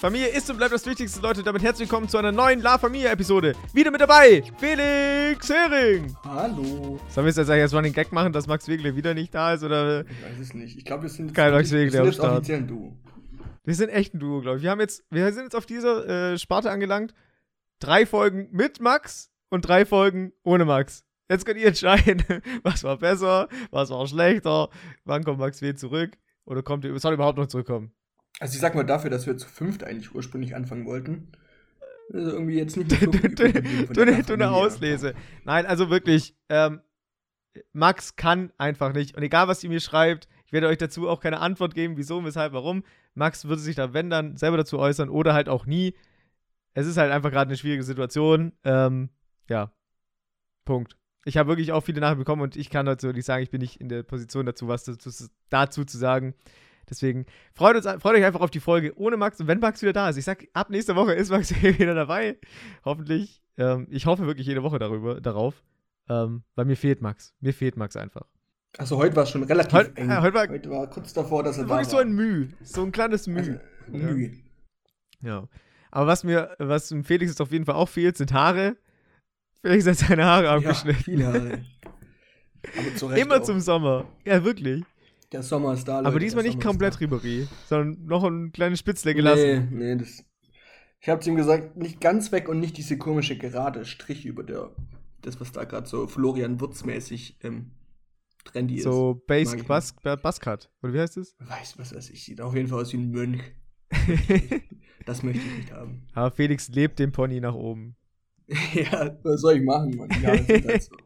Familie ist und bleibt das Wichtigste, Leute. Damit herzlich willkommen zu einer neuen La Familia-Episode. Wieder mit dabei, Felix Hering. Hallo. Sollen wir jetzt eigentlich als Running Gag machen, dass Max Wegle wieder nicht da ist? Oder? Ich weiß es nicht. Ich glaube, wir sind jetzt, Kein Max wir Wegle sind am jetzt Start. offiziell ein Duo. Wir sind echt ein Duo, glaube ich. Wir, haben jetzt, wir sind jetzt auf dieser äh, Sparte angelangt. Drei Folgen mit Max und drei Folgen ohne Max. Jetzt könnt ihr entscheiden, was war besser, was war schlechter, wann kommt Max W zurück oder kommt soll er überhaupt noch zurückkommen? Also ich sag mal dafür, dass wir zu fünft eigentlich ursprünglich anfangen wollten. Also irgendwie jetzt nicht so viel du, eine-. Auslese. Nein, also wirklich, ähm, Max kann einfach nicht. Und egal, was ihr mir schreibt, ich werde euch dazu auch keine Antwort geben, wieso, weshalb, warum. Max würde sich da, wenn dann, selber dazu äußern oder halt auch nie. Es ist halt einfach gerade eine schwierige Situation. Ähm, ja. Punkt. Ich habe wirklich auch viele Nachrichten bekommen und ich kann dazu nicht sagen, ich bin nicht in der Position dazu, was dazu, dazu zu sagen. Deswegen freut, uns, freut euch einfach auf die Folge ohne Max und wenn Max wieder da ist. Ich sag, ab nächster Woche ist Max wieder dabei. Hoffentlich. Ähm, ich hoffe wirklich jede Woche darüber, darauf. Ähm, weil mir fehlt Max. Mir fehlt Max einfach. Also heute war es schon relativ Heut- eng. äh, heute war- heute war kurz davor, dass er da Wirklich war. so ein Müh. So ein kleines Müh. Also, Mühe. Ja. Aber was mir, was Felix jetzt auf jeden Fall auch fehlt, sind Haare. Felix hat seine Haare Ja, abgeschnitten. viele Haare. Immer auch. zum Sommer. Ja, wirklich. Der Sommer ist da, Leute. Aber diesmal nicht ist komplett. Ribery, sondern noch ein kleines Spitzle gelassen. Nee, nee, das. Ich habe ihm gesagt, nicht ganz weg und nicht diese komische gerade Strich über der. Das, was da gerade so Florian Wurz-mäßig ähm, trendy So Mag Basic ich Bus, Buzzcut. Oder wie heißt es? ist. Weiß, was weiß ich. Sieht auf jeden Fall aus wie ein Mönch. Das möchte ich nicht haben. Aber Felix lebt den Pony nach oben. ja, was soll ich machen, Mann? Ja, das ist halt so.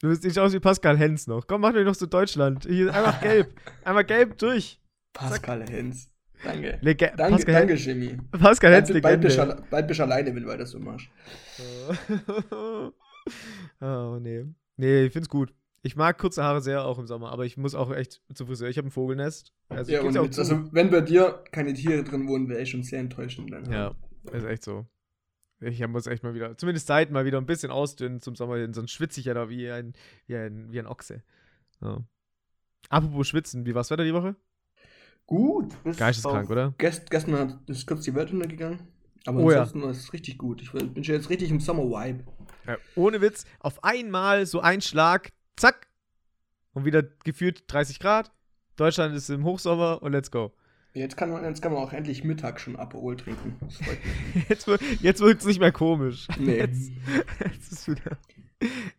Du siehst nicht aus wie Pascal Hens noch. Komm, mach dir noch so Deutschland. Hier, einfach gelb. Einmal gelb durch. Pascal Hens. Danke. Lege Danke, Pascal, danke, Jimmy. Pascal Hens, Bald, bald, bist, Legende. du- bald bist alleine, wenn du weiter so machst. oh, nee. Nee, ich find's gut. Ich mag kurze Haare sehr, auch im Sommer, aber ich muss auch echt zum Friseur. Ich habe ein Vogelnest. Also, ja, und jetzt, zu. also, wenn bei dir keine Tiere drin wohnen, wäre ich schon sehr enttäuschend. Dann. ja, ist echt so. Ich muss echt mal wieder, zumindest Zeit mal wieder ein bisschen ausdünnen zum Sommer hin, sonst schwitze ich ja da wie ein, wie ein, wie ein Ochse. Ja. Apropos Schwitzen, wie war's Wetter die Woche? Gut. Geisteskrank, oder? Gest, gestern ist kurz die Welt untergegangen. Aber Oh ja. ansonsten war es richtig gut. Ich bin schon jetzt richtig im Summer-Vibe. Ja, ohne Witz, auf einmal so ein Schlag, zack, und wieder gefühlt 30 Grad. Deutschland ist im Hochsommer und let's go. Jetzt kann man, jetzt kann man auch endlich Mittag schon Aperol trinken. Jetzt, jetzt wirkt es nicht mehr komisch. Nee. Jetzt, jetzt ist wieder,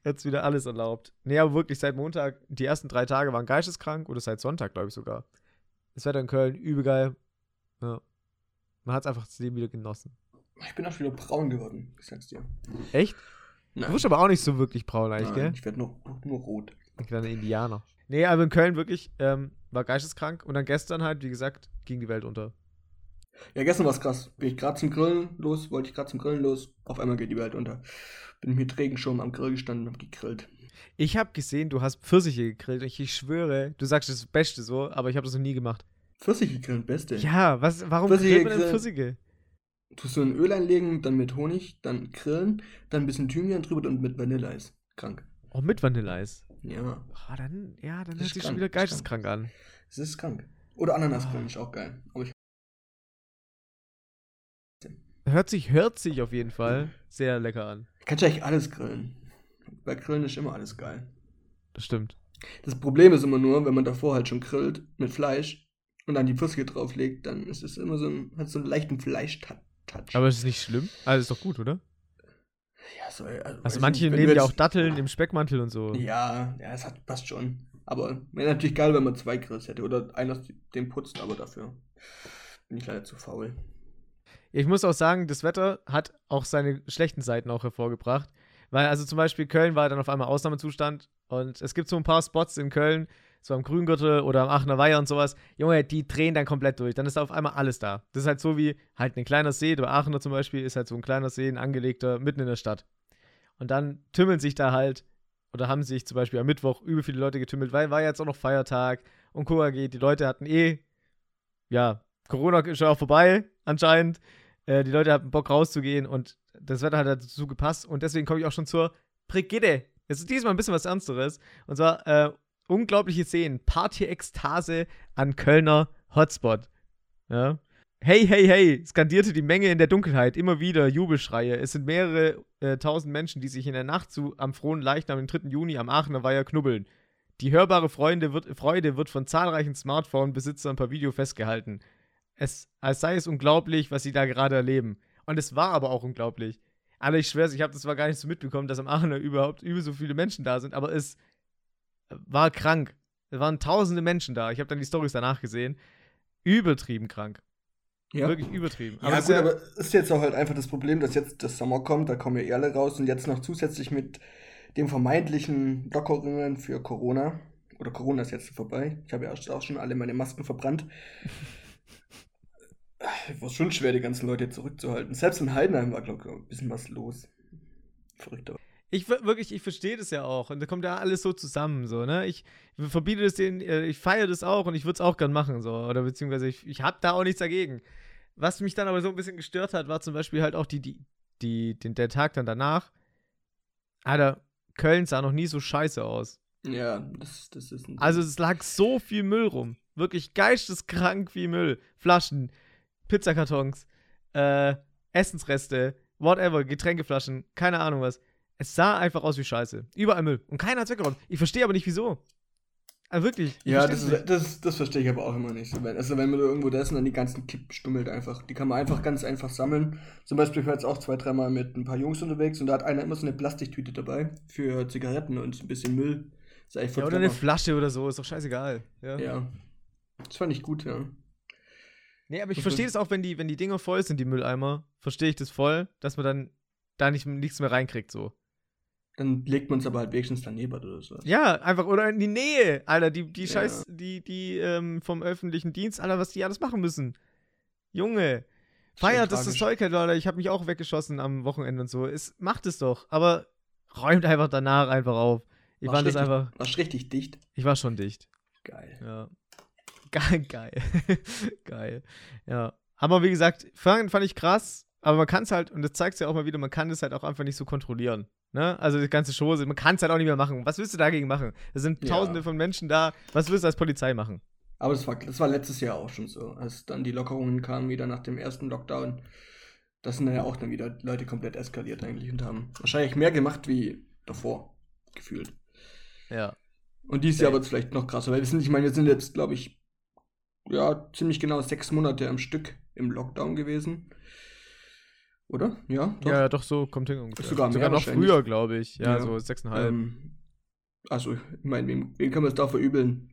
jetzt wieder alles erlaubt. Nee, aber wirklich seit Montag, die ersten drei Tage waren geisteskrank oder seit Sonntag, glaube ich sogar. Das Wetter in Köln, übel geil. Ja. Man hat es einfach das Leben wieder genossen. Ich bin auch wieder braun geworden, ich sag's dir. Echt? Nein, Du wirst aber auch nicht so wirklich braun eigentlich, nein gell? ich werde nur, nur rot. Ein kleiner Indianer. Nee, aber in Köln wirklich ähm, war geisteskrank und dann gestern halt, wie gesagt, ging die Welt unter. Ja, gestern war's krass. Bin ich gerade zum Grillen los, wollte ich gerade zum Grillen los. Auf einmal geht die Welt unter. Bin mit Regenschirm am Grill gestanden und hab gegrillt. Ich habe gesehen, du hast Pfirsiche gegrillt ich, ich schwöre, du sagst das Beste so, aber ich habe das noch nie gemacht. Pfirsiche grillen, beste. Ja, was, warum Pfirsiche grillt man denn. Pfirsiche? Tust du ein Öl einlegen, dann mit Honig, dann grillen, dann ein bisschen Thymian drüber und mit Vanilleeis. Krank. Oh, mit Vanilleeis. Ja, Oh, dann, ja, dann hört ist sich schon wieder geisteskrank an. es ist krank. Oder Ananas Ah. grillen ist auch geil. Aber ich Hört sich, hört sich auf jeden Fall sehr lecker an. kann ja eigentlich alles grillen. Bei Grillen ist immer alles geil. Das stimmt. Das Problem ist immer nur, wenn man davor halt schon grillt mit Fleisch und dann die Pfirsiche drauflegt, dann ist es immer so ein, hat so einen leichten Fleisch-Touch. Aber es ist nicht schlimm. Also ist doch gut, oder? Ja, so, also, Also manche nicht, nehmen ja auch Datteln im Speckmantel und so. Ja, ja, es hat, passt schon. Aber wäre natürlich geil, wenn man zwei Grills hätte oder einer den putzt, aber dafür bin ich leider zu faul. Ich muss auch sagen, das Wetter hat auch seine schlechten Seiten auch hervorgebracht. Weil, also zum Beispiel Köln war dann auf einmal Ausnahmezustand und es gibt so ein paar Spots in Köln, so am Grüngürtel oder am Aachener Weiher und sowas. Junge, die drehen dann komplett durch. Dann ist da auf einmal alles da. Das ist halt so wie halt ein kleiner See, der Aachener zum Beispiel ist halt so ein kleiner See, ein angelegter, mitten in der Stadt. Und dann tümmeln sich da halt, oder haben sich zum Beispiel am Mittwoch übel viele Leute getümmelt, weil war jetzt auch noch Feiertag und KG, die Leute hatten eh, ja, Corona ist schon auch vorbei, anscheinend. Äh, die Leute hatten Bock rauszugehen und das Wetter hat dazu gepasst und deswegen komme ich auch schon zur Brigitte. Es ist diesmal ein bisschen was Ernsteres. Und zwar äh, unglaubliche Szenen. Party-Ekstase an Kölner Hotspot. Ja. Hey, hey, hey, skandierte die Menge in der Dunkelheit immer wieder Jubelschreie. Es sind mehrere äh, tausend Menschen, die sich in der Nacht zu am frohen Leichnam, am 3. Juni am Aachener Weiher knubbeln. Die hörbare Freude wird, Freude wird von zahlreichen Smartphone-Besitzern per Video festgehalten. Es, als sei es unglaublich, was sie da gerade erleben. Und es war aber auch unglaublich. Alter, ich schwör's, ich habe das zwar gar nicht so mitbekommen, dass am Aachener überhaupt über so viele Menschen da sind, aber es war krank. Es waren tausende Menschen da. Ich habe dann die Stories danach gesehen. Übertrieben krank. Ja. Wirklich übertrieben. Aber ja, gut, aber ist jetzt auch halt einfach das Problem, dass jetzt das Sommer kommt, da kommen ja eh alle raus und jetzt noch zusätzlich mit den vermeintlichen Lockerungen für Corona. Oder Corona ist jetzt vorbei. Ich habe ja auch schon alle meine Masken verbrannt. war schon schwer, die ganzen Leute zurückzuhalten. Selbst in Heidenheim war, glaube ich, ein bisschen was los. Verrückt aber. Ich wirklich, ich verstehe das ja auch. Und da kommt ja alles so zusammen, so, ne? Ich verbiete das denen, äh, ich feiere das auch und ich würde es auch gern machen, so. Oder beziehungsweise ich, ich habe da auch nichts dagegen. Was mich dann aber so ein bisschen gestört hat, war zum Beispiel halt auch die, die, die, den, der Tag dann danach. Alter, Köln sah noch nie so scheiße aus. Ja, das, das ist ein Also es lag so viel Müll rum. Wirklich geisteskrank wie Müll. Flaschen, Pizzakartons, äh, Essensreste, whatever, Getränkeflaschen, keine Ahnung was. Es sah einfach aus wie Scheiße. Überall Müll. Und keiner hat es weggeräumt. Ich verstehe aber nicht, wieso. Also wirklich. Ja, das, ist, das, das verstehe ich aber auch immer nicht. Also wenn man irgendwo da ist und dann die ganzen Kipp stummelt einfach. Die kann man einfach ganz einfach sammeln. Zum Beispiel, ich war jetzt auch zwei, dreimal mit ein paar Jungs unterwegs und da hat einer immer so eine Plastiktüte dabei für Zigaretten und ein bisschen Müll. ja, oder clever. eine Flasche oder so, ist doch scheißegal. Ja. ja. Das fand ich gut, ja. Nee, aber ich verstehe es auch, wenn die, wenn die Dinger voll sind, die Mülleimer, verstehe ich das voll, dass man dann da nicht, nichts mehr reinkriegt, so. Dann legt man es aber halt wenigstens daneben oder so. Ja, einfach, oder in die Nähe, Alter, die, die Scheiß, die, die, ähm, vom öffentlichen Dienst, Alter, was die alles machen müssen. Junge, feiert das das Zeug halt, Leute, ich habe mich auch weggeschossen am Wochenende und so. Es macht es doch, aber räumt einfach danach einfach auf. Ich war das einfach. Warst richtig dicht? Ich war schon dicht. Geil. Ja. Geil, geil. geil. Ja. Aber wie gesagt, fand, fand ich krass, aber man kann es halt, und das zeigt es ja auch mal wieder, man kann es halt auch einfach nicht so kontrollieren. Ne? Also die ganze Show, man kann es halt auch nicht mehr machen. Was willst du dagegen machen? Es sind ja. tausende von Menschen da. Was willst du als Polizei machen? Aber das war, das war letztes Jahr auch schon so, als dann die Lockerungen kamen, wieder nach dem ersten Lockdown. Das sind dann ja auch dann wieder Leute komplett eskaliert eigentlich und haben wahrscheinlich mehr gemacht wie davor, gefühlt. Ja. Und dieses Jahr wird es vielleicht noch krasser, weil wir sind, ich meine, wir sind jetzt, glaube ich, ja, ziemlich genau sechs Monate am Stück im Lockdown gewesen. Oder? Ja, doch. Ja, doch, so kommt hin ungefähr. Sogar, Sogar noch früher, glaube ich. Ja, ja, so sechseinhalb. Ähm, also, ich meine, wem, wem kann man es da verübeln?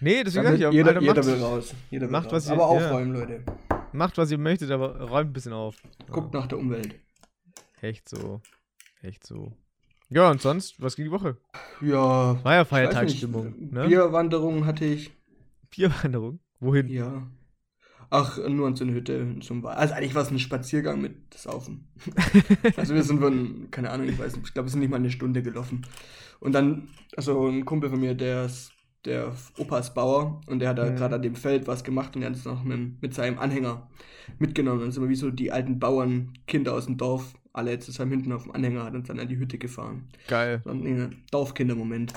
Nee, deswegen sage ich auch. Jeder, jeder will raus. Jeder will macht, raus. Was ihr, aber aufräumen, ja. Leute. Macht, was ihr möchtet, aber räumt ein bisschen auf. Guckt ja. nach der Umwelt. Echt so. Echt so. Ja, und sonst, was ging die Woche? Ja. War ja Feiertagsstimmung. Ne? Bierwanderung hatte ich. Bierwanderung? Wohin? Ja. Ach, nur an so eine Hütte zum Wald. Also eigentlich war es ein Spaziergang mit Saufen. also wir sind von, keine Ahnung, ich weiß nicht, ich glaube, wir sind nicht mal eine Stunde gelaufen. Und dann, also ein Kumpel von mir, der ist, der Opa ist Bauer und der hat da mhm. gerade an dem Feld was gemacht und er hat es noch mit, mit seinem Anhänger mitgenommen. Dann sind wir wie so die alten Bauernkinder aus dem Dorf, alle zusammen hinten auf dem Anhänger, hat uns dann an die Hütte gefahren. Geil. So ein Dorfkinder-Moment.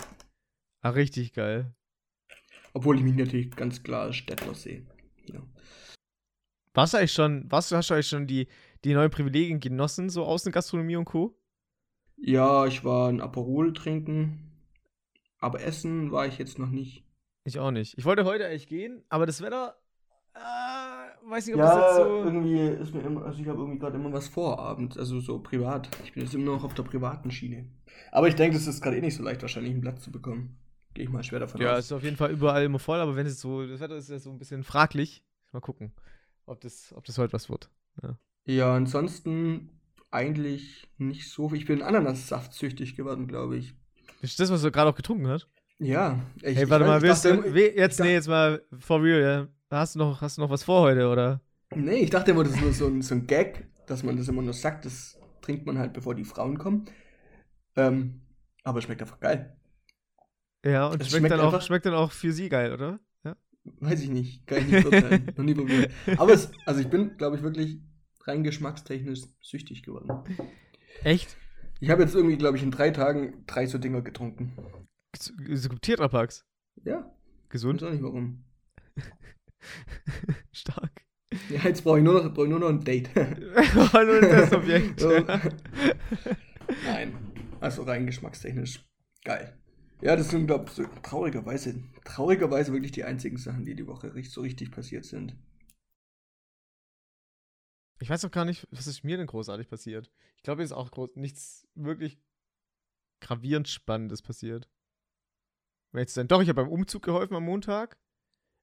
Ah, richtig geil. Obwohl ich mich natürlich ganz klar als Städtler sehe. Ja. Warst du eigentlich schon, warst du, hast du eigentlich schon die, die neuen Privilegien genossen, so Außengastronomie und Co.? Ja, ich war ein Aperol trinken, aber essen war ich jetzt noch nicht. Ich auch nicht. Ich wollte heute eigentlich gehen, aber das Wetter, äh, weiß nicht, ob ja, das jetzt so. irgendwie ist mir immer, also ich habe irgendwie gerade immer was vor abends, also so privat. Ich bin jetzt immer noch auf der privaten Schiene. Aber ich denke, das ist gerade eh nicht so leicht, wahrscheinlich einen Platz zu bekommen. Gehe ich mal schwer davon ja, aus. Ja, ist auf jeden Fall überall immer voll, aber wenn es so, das Wetter ist ja so ein bisschen fraglich. Mal gucken ob das, ob das heute was wird. Ja, ja ansonsten eigentlich nicht so viel. Ich bin Ananassaft süchtig geworden, glaube ich. Ist das, was du gerade auch getrunken hast? Ja. Ich, hey, warte ich, mal, willst dachte, du, jetzt, nee, jetzt mal for real, ja. Hast du noch, hast du noch was vor heute, oder? Nee, ich dachte immer, das ist nur so ein, so ein Gag, dass man das immer nur sagt, das trinkt man halt, bevor die Frauen kommen. Ähm, aber es schmeckt einfach geil. Ja, und es schmeckt, schmeckt, dann auch, schmeckt dann auch für sie geil, oder? Weiß ich nicht. Kann ich nicht beurteilen. Noch nie probiert. Aber es, also ich bin, glaube ich, wirklich rein geschmackstechnisch süchtig geworden. Echt? Ich habe jetzt irgendwie, glaube ich, in drei Tagen drei so Dinger getrunken. So Tetrapacks? Ja. Gesund? Ich weiß auch nicht warum. Stark. Ja, jetzt brauche ich nur noch, brauch ich nur noch ein Date. Nur ein Testobjekt. Nein. Also rein geschmackstechnisch. Geil. Ja, das sind, glaube ich, traurigerweise, traurigerweise wirklich die einzigen Sachen, die die Woche richtig, so richtig passiert sind. Ich weiß auch gar nicht, was ist mir denn großartig passiert. Ich glaube, es ist auch groß, nichts wirklich gravierend Spannendes passiert. Zu sein. Doch, ich habe beim Umzug geholfen am Montag.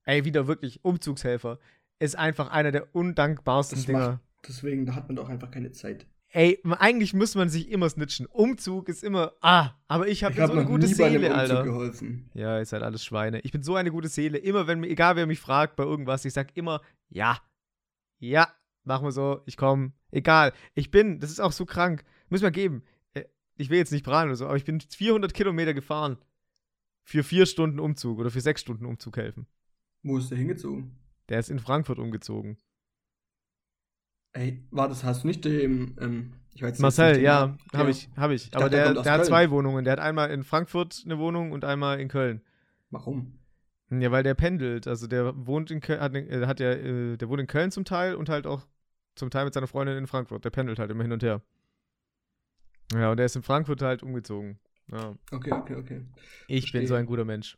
Ey, wieder wirklich Umzugshelfer. Ist einfach einer der undankbarsten Das Dinger. macht, deswegen, da hat man doch einfach keine Zeit. Ey, eigentlich muss man sich immer snitchen. Umzug ist immer, ah, aber ich habe Ich so eine gute Seele, Alter. geholfen. Ja, ist halt alles Schweine. Ich bin so eine gute Seele. Immer wenn mir, egal wer mich fragt bei irgendwas, ich sag immer, ja, ja, machen wir so, ich komme. Egal. Ich bin, das ist auch so krank. Muss mal geben. Äh, Ich will jetzt nicht prahlen oder so, aber ich bin 400 Kilometer gefahren. Für vier Stunden Umzug oder für sechs Stunden Umzug helfen. Wo ist der hingezogen? Der ist in Frankfurt umgezogen. Ey, war das, hast du nicht dem, ähm, ich weiß Marcel, nicht ja, habe ich, habe ich. Aber dachte, der der, der hat zwei Wohnungen. Der hat einmal in Frankfurt eine Wohnung und einmal in Köln. Warum? Ja, weil der pendelt. Also der wohnt in Köln, hat, äh, hat der, äh, der wohnt in Köln zum Teil und halt auch zum Teil mit seiner Freundin in Frankfurt. Der pendelt halt immer hin und her. Ja, und der ist in Frankfurt halt umgezogen. Ja. Okay, okay, okay. Ich bin Verstehe. so ein guter Mensch.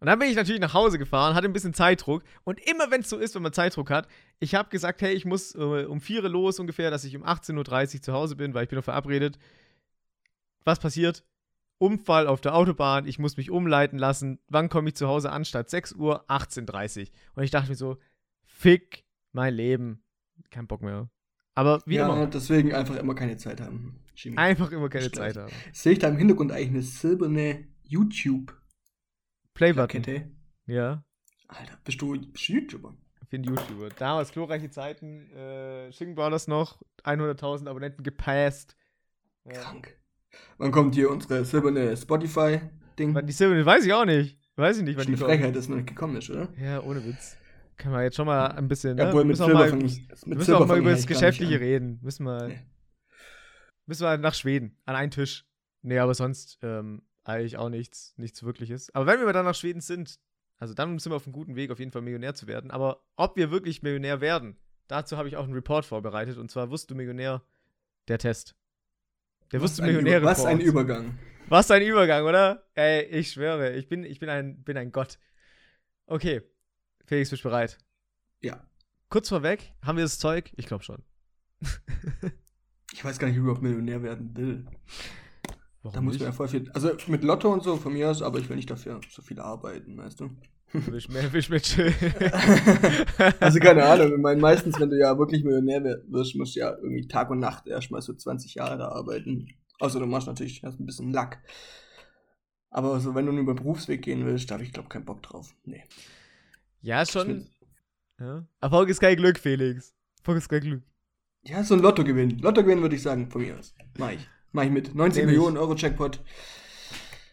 Und dann bin ich natürlich nach Hause gefahren, hatte ein bisschen Zeitdruck. Und immer wenn es so ist, wenn man Zeitdruck hat, ich habe gesagt, hey, ich muss äh, um 4 Uhr los ungefähr, dass ich um 18.30 Uhr zu Hause bin, weil ich bin noch verabredet. Was passiert? Unfall auf der Autobahn, ich muss mich umleiten lassen. Wann komme ich zu Hause an? Statt 6 Uhr 18.30 Uhr. Und ich dachte mir so, fick mein Leben. Kein Bock mehr. Aber wie ja, immer, deswegen einfach immer keine Zeit haben. Jimmy. einfach immer keine Schlecht. Zeit haben. Sehe ich da im Hintergrund eigentlich eine silberne YouTube-Plakette? Playbutton. Ja. Alter, bist du, YouTuber? Ich bin YouTuber. Damals glorreiche Zeiten. Äh, Schicken war das noch. 100.000 Abonnenten gepasst. Ja. Krank. Wann kommt hier unsere silberne Spotify-Ding? Wann die Silber, weiß ich auch nicht. Weiß ich nicht, wann die. Frechheit, dass noch nicht gekommen ist, oder? Ja, ohne Witz. Kann man jetzt schon mal ein bisschen. Ne? Ja, obwohl mit Silber mal, ich, mit müssen wir auch mal über das Geschäftliche reden. Müssen wir, Nee. müssen wir nach Schweden. An einen Tisch. Nee, aber sonst ähm, eigentlich auch nichts, nichts Wirkliches. Aber wenn wir dann nach Schweden sind, also dann sind wir auf einem guten Weg, auf jeden Fall Millionär zu werden. Aber ob wir wirklich Millionär werden, dazu habe ich auch einen Report vorbereitet. Und zwar Wusst du Millionär, der Test. Der Was Wusst du Millionär was ein. Übergang. Was ein Übergang, oder? Ey, ich schwöre, ich bin, ich bin, ein, bin ein Gott. Okay, Felix, bist du bereit? Ja. Kurz vorweg, haben wir das Zeug? Ich glaube schon. Ich weiß gar nicht, wie ich überhaupt Millionär werden will. Warum Da muss man ja voll viel. Also mit Lotto und so von mir aus, aber ich will nicht dafür so viel arbeiten, weißt du? Du willst mehr, willst mehr chillen. Also keine Ahnung, ich meine, meistens, wenn du ja wirklich Millionär wirst, musst du ja irgendwie Tag und Nacht erstmal so 20 Jahre da arbeiten. Außer du machst natürlich hast ein bisschen Lack. Aber so, wenn du nur über den Berufsweg gehen willst, da habe ich, glaube keinen Bock drauf. Nee. ja, schon. Ja. Erfolg ist kein Glück, Felix. Erfolg ist kein Glück. Ja, so ein Lottogewinn. Lottogewinn würde ich sagen, von mir aus. Mach ich. Mach ich mit. 19 Nehm ich. Millionen Euro Jackpot.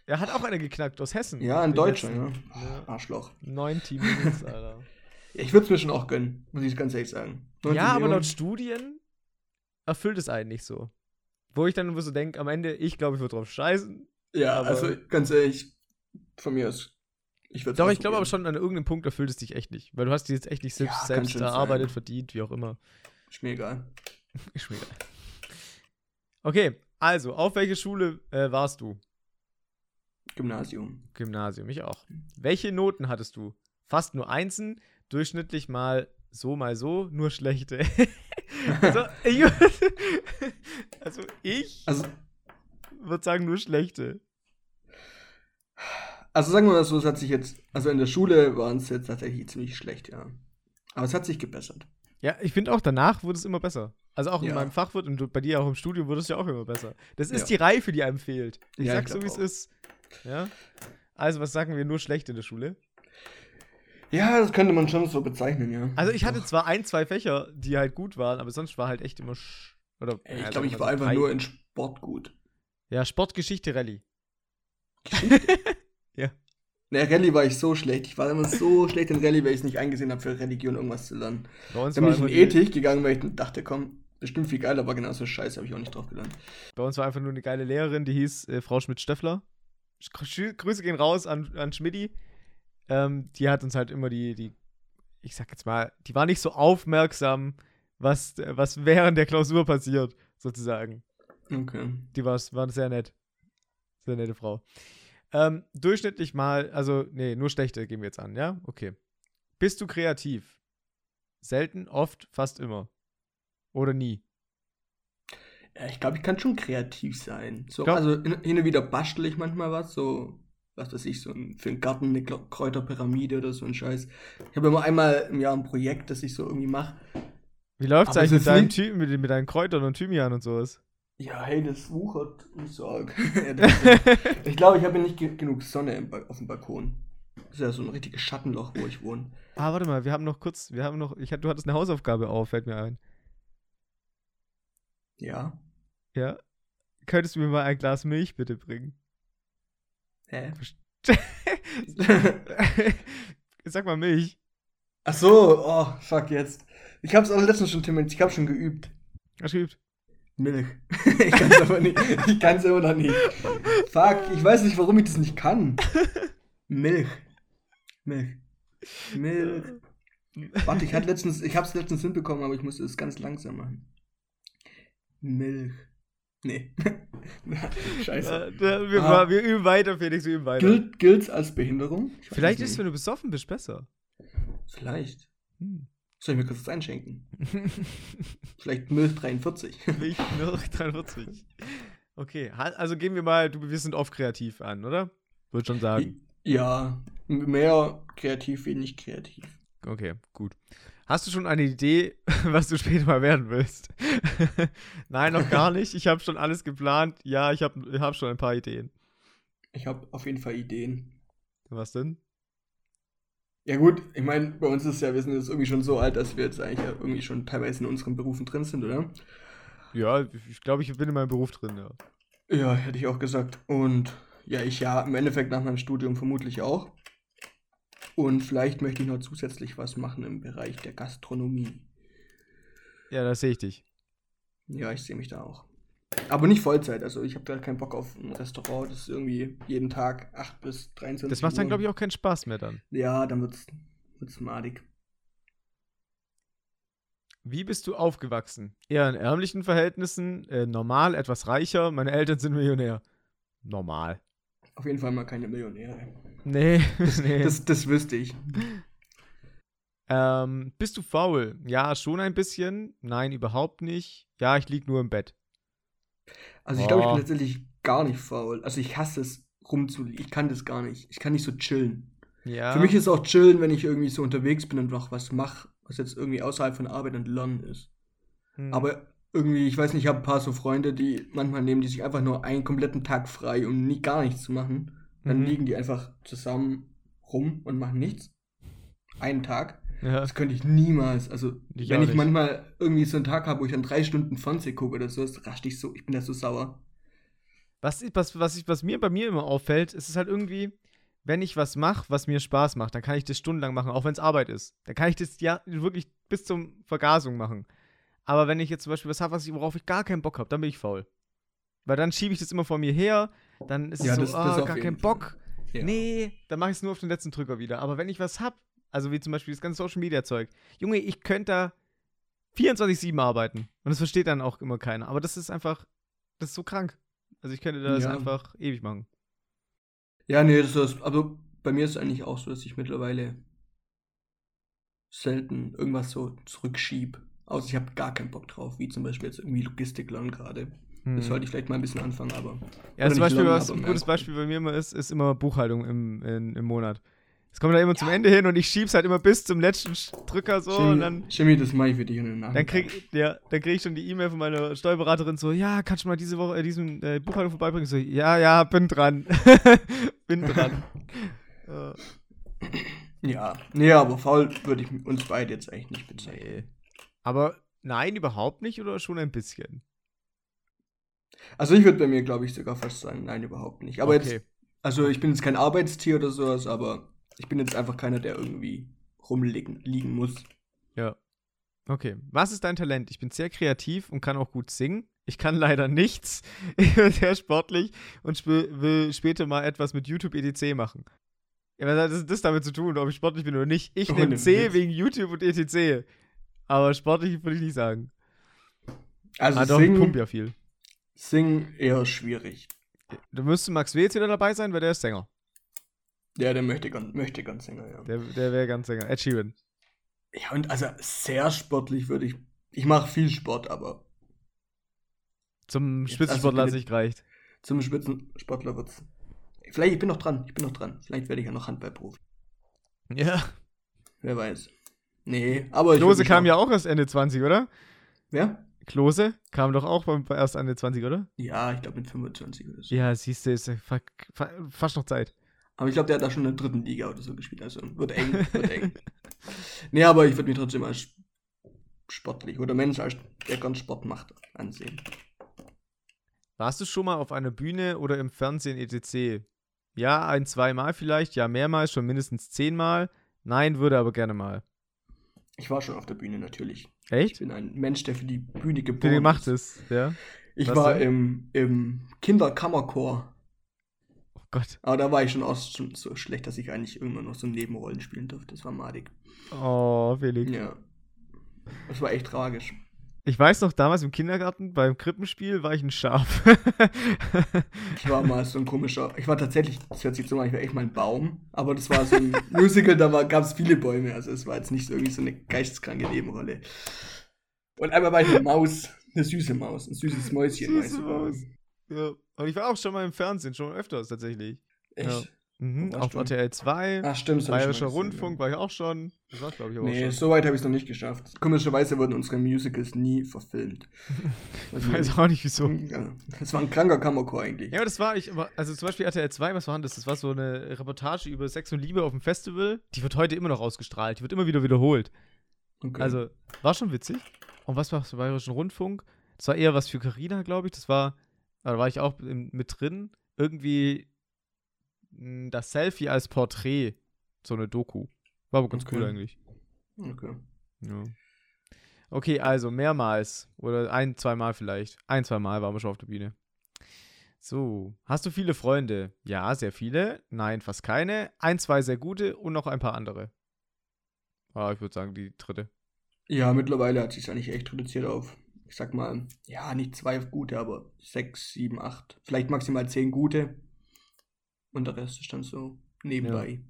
Er hat auch einer geknackt aus Hessen. Ja, ein Deutscher, ja. Ja. Arschloch. 90 Minutes, Alter. Ich würde es mir schon auch gönnen, muss ich ganz ehrlich sagen. 19 ja, aber Millionen. laut Studien erfüllt es einen nicht so. Wo ich dann nur so denke, am Ende, ich glaube, ich würde drauf scheißen. Ja, aber- also ganz ehrlich, von mir aus. Ich Doch, ich glaube aber schon, an irgendeinem Punkt erfüllt es dich echt nicht. Weil du hast die jetzt echt nicht selbst, Ja, selbst erarbeitet, sein. verdient, wie auch immer. Ist mir egal. Ist mir egal. Okay, also, auf welche Schule äh, warst du? Gymnasium. Gymnasium, ich auch. Welche Noten hattest du? Fast nur Einsen, durchschnittlich mal so, mal so, nur schlechte. also, ich, also, ich Also, würde sagen, nur schlechte. also sagen wir mal so, es hat sich jetzt, also in der Schule waren es jetzt tatsächlich ziemlich schlecht, ja. Aber es hat sich gebessert. Ja, ich finde auch danach wurde es immer besser. Also auch in Ja. meinem Fach wird und bei dir auch im Studium wurde es ja auch immer besser. Das ist Ja. die Reife, die einem fehlt. Ich Ja, ich sag's so, glaub wie es ist. Ja. Also, was sagen wir nur schlecht in der Schule? Ja, das könnte man schon so bezeichnen, ja. Also, ich hatte Doch. zwar ein, zwei Fächer, die halt gut waren, aber sonst war halt echt immer. Sch oder, Ey, ja, ich glaube, ich war so einfach drei. nur in Sport gut. Ja, Sportgeschichte Rallye. Ja. Ne, Rallye war ich so schlecht. Ich war immer so schlecht in Rallye, weil ich es nicht eingesehen habe, für Religion irgendwas zu lernen. Bei uns, Dann war bin ich in Ethik gegangen, weil ich dachte, komm, bestimmt viel geiler, aber genauso scheiße habe ich auch nicht drauf gelernt. bei uns war einfach nur eine geile Lehrerin, die hieß äh, Frau Schmidt-Steffler. Sch- Grüße gehen raus an, an Schmidti. Ähm, die hat uns halt immer die, die ich sag jetzt mal, die war nicht so aufmerksam, was, was während der Klausur passiert, sozusagen. Okay. Die war, war sehr nett. Sehr nette Frau. Ähm, durchschnittlich mal, also, nee, nur schlechte gehen wir jetzt an, ja? Okay. Bist du kreativ? Selten, oft, fast immer. Oder nie? Ja, ich glaube, ich kann schon kreativ sein. So, Glaub- also hin, und wieder bastel ich manchmal was, so, was weiß ich, so ein, für einen Garten eine Kräuterpyramide oder so ein Scheiß. Ich habe immer einmal im Jahr ein Projekt, das ich so irgendwie mache. Wie läuft's Aber eigentlich es mit deinen, Thy mit, mit deinen Kräutern und Thymian und sowas? Ja, hey, das wuchert nicht so arg. Ja, das- ich glaube, ich habe nicht ge genug Sonne auf dem Balkon. Das ist ja so ein richtiges Schattenloch, wo ich wohne. ah, warte mal, wir haben noch kurz, wir haben noch, ich, du hattest eine Hausaufgabe auf, fällt mir ein. Ja. Ja? Könntest du mir mal ein Glas Milch bitte bringen? Hä? Sag mal Milch. Ach so, oh, fuck jetzt. Ich hab's auch letztens schon thematisiert, ich hab schon geübt. Was schiebt? Milch. ich kann's aber nicht. Ich kann's immer noch nicht. Fuck, ich weiß nicht, warum ich das nicht kann. Milch. Milch. Milch. Warte, ich hatte letztens, ich hab's letztens hinbekommen, aber ich musste es ganz langsam machen. Milch. Nee. Scheiße. Da- wir, Ah. wir üben weiter, Felix, wir üben weiter. Gilt, gilt's als Behinderung? Vielleicht es ist es, wenn du besoffen bist, besser. Vielleicht. Hm. Soll ich mir kurz was einschenken? Vielleicht Milch 43. Milch noch 43. Okay, also gehen wir mal, du, wir sind oft kreativ an, oder? Würde schon sagen. Ja, mehr kreativ, wenig kreativ. Okay, gut. Hast du schon eine Idee, was du später mal werden willst? Nein, noch gar nicht. Ich habe schon alles geplant. Ja, ich habe hab schon ein paar Ideen. Ich habe auf jeden Fall Ideen. Was denn? Ja gut, ich meine, bei uns ist ja, wir sind jetzt irgendwie schon so alt, dass wir jetzt eigentlich ja irgendwie schon teilweise in unseren Berufen drin sind, oder? Ja, ich glaube, ich bin in meinem Beruf drin, ja. Ja, hätte ich auch gesagt. Und ja, ich ja im Endeffekt nach meinem Studium vermutlich auch. Und vielleicht möchte ich noch zusätzlich was machen im Bereich der Gastronomie. Ja, da sehe ich dich. Ja, ich sehe mich da auch. Aber nicht Vollzeit, also ich habe da keinen Bock auf ein Restaurant, das ist irgendwie jeden Tag 8 bis 23 Das macht dann, glaube ich, auch keinen Spaß mehr dann. Ja, dann wird's, wird's madig. Wie bist du aufgewachsen? Eher in ärmlichen Verhältnissen, äh, normal, etwas reicher. Meine Eltern sind Millionär. Normal. Auf jeden Fall mal keine Millionäre. Nee, nee. Das, das wüsste ich. ähm, bist du faul? Ja, schon ein bisschen. Nein, überhaupt nicht. Ja, ich lieg nur im Bett. Also ich glaube, ich bin tatsächlich gar nicht faul. Also ich hasse es rumzuliegen. Ich kann das gar nicht. Ich kann nicht so chillen. Ja. Für mich ist auch chillen, wenn ich irgendwie so unterwegs bin und noch was mache, was jetzt irgendwie außerhalb von Arbeit und Lernen ist. Hm. Aber irgendwie, ich weiß nicht, ich habe ein paar so Freunde, die manchmal nehmen die sich einfach nur einen kompletten Tag frei, um nie gar nichts zu machen. Dann Mhm. liegen die einfach zusammen rum und machen nichts. Einen Tag. Ja. Das könnte ich niemals. Also, Ich wenn ich nicht. manchmal irgendwie so einen Tag habe, wo ich dann drei Stunden Fernseh gucke oder so, das rascht ich so, ich bin da so sauer. Was, was, was, ich, was mir bei mir immer auffällt, ist es halt irgendwie, wenn ich was mache, was mir Spaß macht, dann kann ich das stundenlang machen, auch wenn es Arbeit ist. Dann kann ich das ja wirklich bis zum Vergasung machen. Aber wenn ich jetzt zum Beispiel was habe, worauf ich gar keinen Bock habe, dann bin ich faul. Weil dann schiebe ich das immer vor mir her, dann ist Ja, es so, das- das auf gar keinen Fall. Bock. Ja. Nee, dann mache ich es nur auf den letzten Drücker wieder. Aber wenn ich was hab, also wie zum Beispiel das ganze Social Media Zeug, Junge, ich könnte da 24-7 arbeiten. Und das versteht dann auch immer keiner. Aber das ist einfach, das ist so krank. Also ich könnte das Ja. einfach ewig machen. Ja, nee, das ist, aber bei mir ist es eigentlich auch so, dass ich mittlerweile selten irgendwas so zurückschieb. Außer ich habe gar keinen Bock drauf, wie zum Beispiel jetzt irgendwie Logistik lernen gerade. Hm. Das sollte ich vielleicht mal ein bisschen anfangen, aber. Ja, zum Beispiel, lernen, was ein gutes. Beispiel bei mir immer ist, ist immer Buchhaltung im, in, im Monat. Es kommt da immer zum Ende hin und ich schieb's halt immer bis zum letzten Drücker so Jimmy, und dann, Jimmy, das mache ich für dich in den Nachhinein. dann krieg, ja, dann krieg ich schon die E-Mail von meiner Steuerberaterin so, ja, kannst du mal diese Woche, äh, diesen äh, Buchhaltung vorbeibringen? So, ja, ja, bin dran. bin dran. äh, Ja, nee, aber faul würde ich uns beide jetzt eigentlich nicht bezeichnen. nee. Aber nein, überhaupt nicht oder schon ein bisschen? Also ich würde bei mir, glaube ich, sogar fast sagen, nein, überhaupt nicht. Aber okay. jetzt, also ich bin jetzt kein Arbeitstier oder sowas, aber ich bin jetzt einfach keiner, der irgendwie rumliegen liegen muss. Ja. Okay. Was ist dein Talent? Ich bin sehr kreativ und kann auch gut singen. Ich kann leider nichts. Ich bin sehr sportlich und sp will später mal etwas mit YouTube EDC machen. Ja, was hat das, damit zu tun, ob ich sportlich bin oder nicht? Ich Oh, nehme ne C wegen YouTube und ETC. Aber sportlich würde ich nicht sagen. Also ah, doch, ich Sing, pump ja viel. Sing eher schwierig. Da müsste Max W. jetzt wieder dabei sein, weil der ist Sänger. Ja, der möchte ganz, möchte ganz Sänger, ja. Der, der wäre ganz Sänger. Ed Sheeran. Ja, und also sehr sportlich würde ich. Ich mache viel Sport, aber Zum Jetzt Spitzensportler hat also nicht gereicht. zum Spitzensportler wird's. Vielleicht, ich bin noch dran, ich bin noch dran. Vielleicht werde ich ja noch Handballprofi. Ja. Wer weiß. Nee, aber. Klose kam noch- ja auch erst Ende 20, oder? Wer? Klose kam doch auch beim- erst Ende 20, oder? Ja, ich glaube mit 25 oder so. Ja, siehst du, ist fa fa fast noch Zeit. Aber ich glaube, der hat da schon in der dritten Liga oder so gespielt. Also wird eng, wird eng. Nee, aber ich würde mich trotzdem als sportlich oder Mensch, als der ganz Sport macht, ansehen. Warst du schon mal auf einer Bühne oder im Fernsehen etc.? Ja, ein, zweimal vielleicht, ja, mehrmals, schon mindestens zehnmal. Nein, würde aber gerne mal. Ich war schon auf der Bühne natürlich. Ich Echt? bin ein Mensch, der für die Bühne geboren gemacht ist. ist, ja. Ich Was war denn? im, im Kinderkammerchor. Gott. Aber da war ich schon auch schon so schlecht, dass ich eigentlich irgendwann noch so Nebenrollen spielen durfte. Das war madig. Oh, Felix. Ja. Das war echt tragisch. Ich weiß noch, damals im Kindergarten beim Krippenspiel war ich ein Schaf. Ich war mal so ein komischer. Ich war tatsächlich, das hört sich so an, ich war echt mal ein Baum. Aber das war so ein Musical, da gab es viele Bäume. Also es war jetzt nicht so irgendwie so eine geisteskranke Nebenrolle. Und einmal war ich eine Maus, eine süße Maus, ein süßes Mäuschen. Süße. Maus. Ja. Und ich war auch schon mal im Fernsehen, schon öfters tatsächlich. Echt? Mhm. Wo warst Auf du? RTL 2, Ach stimmt, Bayerischer Rundfunk war ich auch schon. Das war glaube ich aber Nee, auch schon. so weit habe ich es noch nicht geschafft. Komischerweise wurden unsere Musicals nie verfilmt. Ich weiß auch nicht wieso. Ja, Das war ein kranker Kammerchor eigentlich. Ja, aber das war ich, also zum Beispiel RTL 2, was war denn das? Das war so eine Reportage über Sex und Liebe auf dem Festival. Die wird heute immer noch ausgestrahlt. Die wird immer wieder wiederholt. Okay. Also, war schon witzig. Und was war für Bayerischen Rundfunk? Das war eher was für Carina, glaube ich. Das war, da war ich auch mit drin. Irgendwie mh, das Selfie als Porträt. So eine Doku. War aber ganz Okay. cool eigentlich. okay. Ja. Okay, also mehrmals. Oder ein, zweimal vielleicht. Ein, zweimal waren wir schon auf der Bühne. So. Hast du viele Freunde? Ja, sehr viele. Nein, fast keine. Ein, zwei sehr gute und noch ein paar andere. Ah, ich würde sagen, die dritte. Ja, mittlerweile hat sich eigentlich echt reduziert auf, ich sag mal, ja, nicht zwei gute, aber sechs, sieben, acht. Vielleicht maximal zehn gute. Und der Rest ist dann so nebenbei.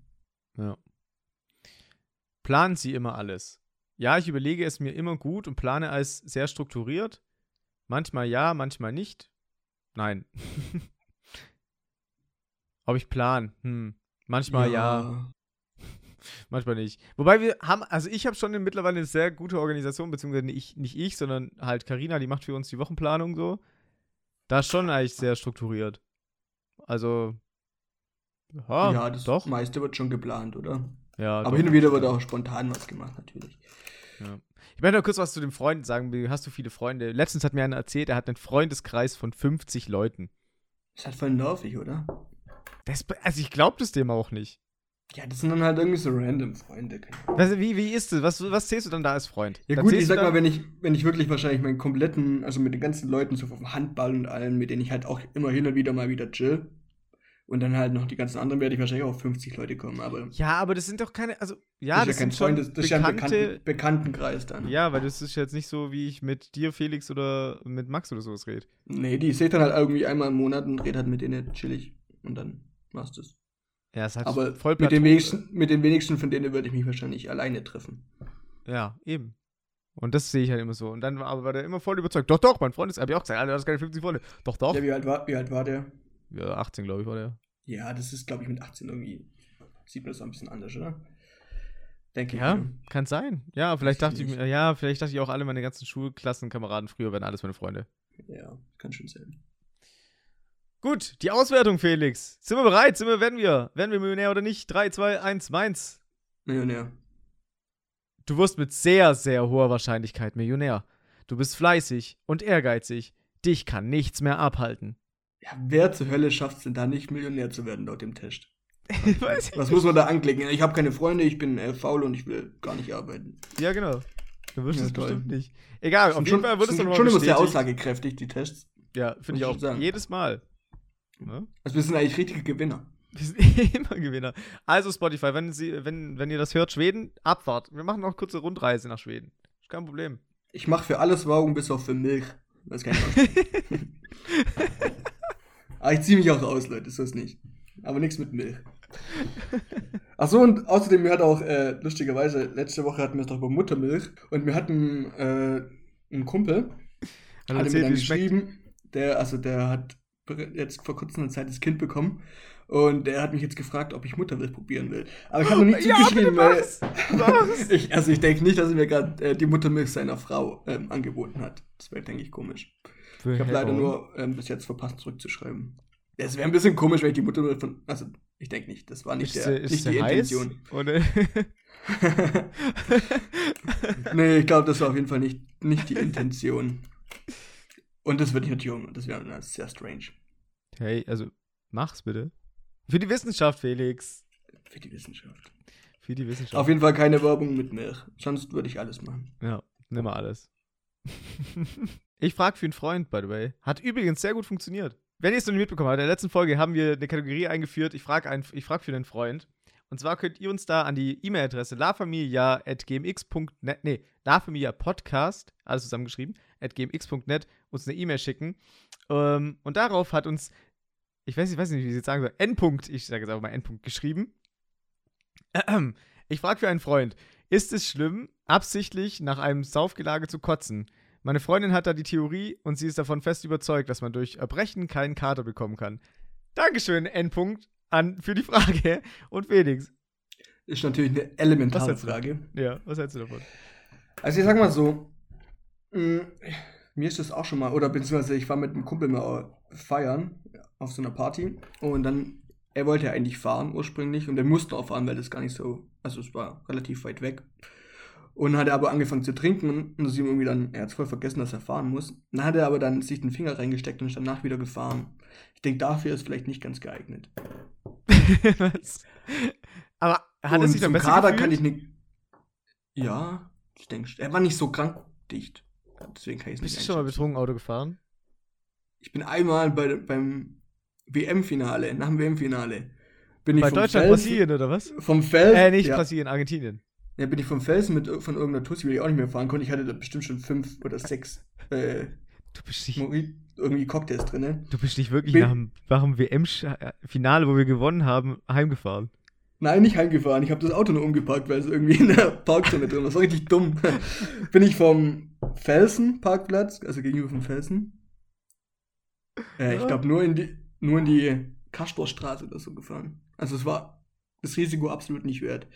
Ja. Planen Sie immer alles? Ja, ich überlege es mir immer gut und plane es sehr strukturiert. Manchmal ja, manchmal nicht. Nein. Ob ich plan? Hm. Manchmal ja. Manchmal nicht. Wobei wir haben, also ich habe schon mittlerweile eine sehr gute Organisation, beziehungsweise nicht, nicht ich, sondern halt Karina, die macht für uns die Wochenplanung so. Da ist schon eigentlich sehr strukturiert. Also, ja, ja, das doch. meiste wird schon geplant, oder? Ja, Aber doch. hin und wieder wird auch spontan was gemacht, natürlich. Ich möchte noch kurz was zu den Freunden sagen. Hast du viele Freunde? Letztens hat mir einer erzählt, er hat einen Freundeskreis von 50 Leuten. Ist halt voll nervig, oder? Das, also ich glaube das dem auch nicht. Ja, das sind dann halt irgendwie so random Freunde. Was, wie, wie ist das? Was, was zählst du dann da als Freund? Ja Dann gut, ich du sag mal, wenn ich, wenn ich wirklich wahrscheinlich meinen kompletten, also mit den ganzen Leuten so vom Handball und allen, mit denen ich halt auch immer hin und wieder mal wieder chill. Und dann halt noch die ganzen anderen werde ich wahrscheinlich auch auf 50 Leute kommen, aber Ja, aber das sind doch keine, also, ja, das das, ist ja kein schon Freundes, das ist ja ein bekannte, Bekannten, Bekanntenkreis dann. ja, weil das ist jetzt nicht so, wie ich mit dir, Felix, oder mit Max oder sowas rede. Nee, die sehe ich dann halt irgendwie einmal im Monat und rede halt mit denen chillig. Und dann war's das. Ja, es hat Aber voll mit den, wenigsten, mit den wenigsten von denen würde ich mich wahrscheinlich alleine treffen. Ja, eben. Und das sehe ich halt immer so. Und dann war, war der immer voll überzeugt. Doch, doch, mein Freund ist, hab ich auch gesagt, Alter, du hast keine 50 Freunde. Doch, doch. Ja, wie alt war, wie alt war der? Ja, 18, glaube ich, war der. Ja, das ist, glaube ich, mit 18 irgendwie. Sieht man das auch ein bisschen anders, oder? Denke Ja, ich. mir. kann sein. Ja, vielleicht dachte ich ja, vielleicht dachte ich auch alle meine ganzen Schulklassenkameraden früher wären alles meine Freunde. Ja, kann schon sein. Gut, die Auswertung, Felix. Sind wir bereit? Sind wir, werden wir? Werden wir Millionär oder nicht? 3, 2, 1, meins. Millionär. Du wirst mit sehr, sehr hoher Wahrscheinlichkeit Millionär. Du bist fleißig und ehrgeizig. Dich kann nichts mehr abhalten. Ja, wer zur Hölle schafft es denn da nicht, Millionär zu werden laut dem Test? Weiß ich Was muss man da anklicken? Ich habe keine Freunde, ich bin äh, faul und ich will gar nicht arbeiten. Ja, genau. Du wirst Ja, es bestimmt nicht. Egal, auf jeden Fall wird es sind dann mal schon immer sehr aussagekräftig, die Tests. Ja, finde ich auch. Jedes Mal. Ja? Also wir sind eigentlich richtige Gewinner. Wir sind immer Gewinner. Also Spotify, wenn, Sie, wenn, wenn ihr das hört, Schweden, Abfahrt. Wir machen noch eine kurze Rundreise nach Schweden. Ist kein Problem. Ich mache für alles Werbung, bis auf für Milch. Das kann ich. Aber ich ziehe mich auch aus, Leute, ist nicht. Aber nichts mit Milch. Achso, und außerdem, wir hatten auch, äh, lustigerweise, letzte Woche hatten wir es doch über Muttermilch und wir hatten äh, einen Kumpel, Hat hat mir dann schmeckt. geschrieben, der, also der hat jetzt vor kurzem eine Zeit das Kind bekommen und der hat mich jetzt gefragt, ob ich Muttermilch probieren will. Aber ich habe noch nicht Ja, zugeschrieben, bitte weil ich, also ich denke nicht, dass er mir gerade äh, die Muttermilch seiner Frau ähm, angeboten hat. Das wäre, denke ich, komisch. Ich habe leider nur ähm, bis jetzt verpasst zurückzuschreiben. Es wäre ein bisschen komisch, wenn ich die Muttermilch von, also ich denke nicht, das war nicht, Ist, der, ist nicht die heiß? Intention. Oder? nee, ich glaube, das war auf jeden Fall nicht, nicht die Intention. Und das wird nicht natürlich auch, das wäre na, sehr strange hey, also mach's bitte. Für die Wissenschaft, Felix. für die Wissenschaft. Für die Wissenschaft. Auf jeden Fall keine Werbung mit Milch. Sonst würde ich alles machen. Ja, nimm mal alles. ich frage für einen Freund, by the way. Hat übrigens sehr gut funktioniert. Wenn ihr es noch nicht mitbekommen habt, in der letzten Folge haben wir eine Kategorie eingeführt. Ich frage frag für einen Freund. Und zwar könnt ihr uns da an die E-Mail-Adresse lafamilia.gmx.net, nee, lafamiliapodcast, alles zusammengeschrieben, at gmx.net, uns eine E-Mail schicken. Ähm, und darauf hat uns, ich weiß, ich weiß nicht, wie ich jetzt sagen soll, N. -Punkt, ich sage jetzt einfach mal N. -Punkt, geschrieben. Ich frage für einen Freund, ist es schlimm, absichtlich nach einem Saufgelage zu kotzen? Meine Freundin hat da die Theorie und sie ist davon fest überzeugt, dass man durch Erbrechen keinen Kater bekommen kann. Dankeschön, N. an für die Frage. Und Felix, Ist natürlich eine Was elementare jetzt? Frage. ja, was hältst du davon? Also ich sag mal so, mh, mir ist das auch schon mal, oder beziehungsweise ich war mit einem Kumpel mal feiern auf so einer Party und dann, er wollte ja eigentlich fahren ursprünglich und er musste auch fahren, weil das gar nicht so, also es war relativ weit weg. Und dann hat er aber angefangen zu trinken und ihm irgendwie dann, er hat voll vergessen, dass er fahren muss. Dann hat er aber dann sich den Finger reingesteckt und ist danach wieder gefahren. Ich denke, dafür ist vielleicht nicht ganz geeignet. Aber hat er sich dann besser Kader gefühlt? kann ich nicht. Ja, ich denke, er war nicht so krankdicht. Deswegen kann ich es nicht Bist du schon mal betrunken Auto gefahren? Ich bin einmal bei, beim WM-Finale, nach dem WM-Finale, bin ich Bei vom Deutschland, Felsen, Brasilien oder was? Vom Felsen, Äh, nicht ja, Brasilien, Argentinien. ja, bin ich vom Felsen mit von irgendeiner Tussi, die ich auch nicht mehr fahren konnte. Ich hatte da bestimmt schon fünf oder sechs äh, Du bist nicht, irgendwie Cocktails drin. du bist nicht wirklich Bin- nach dem, nach dem WM-Finale, wo wir gewonnen haben, heimgefahren. Nein, nicht heimgefahren. Ich habe das Auto nur umgeparkt, weil es irgendwie in der Parkzone drin war. Das war richtig dumm. bin ich vom Felsen-Parkplatz, also gegenüber vom Felsen, äh, ich glaube nur in die nur in die Kastorstraße oder so gefahren. Also es war das Risiko absolut nicht wert.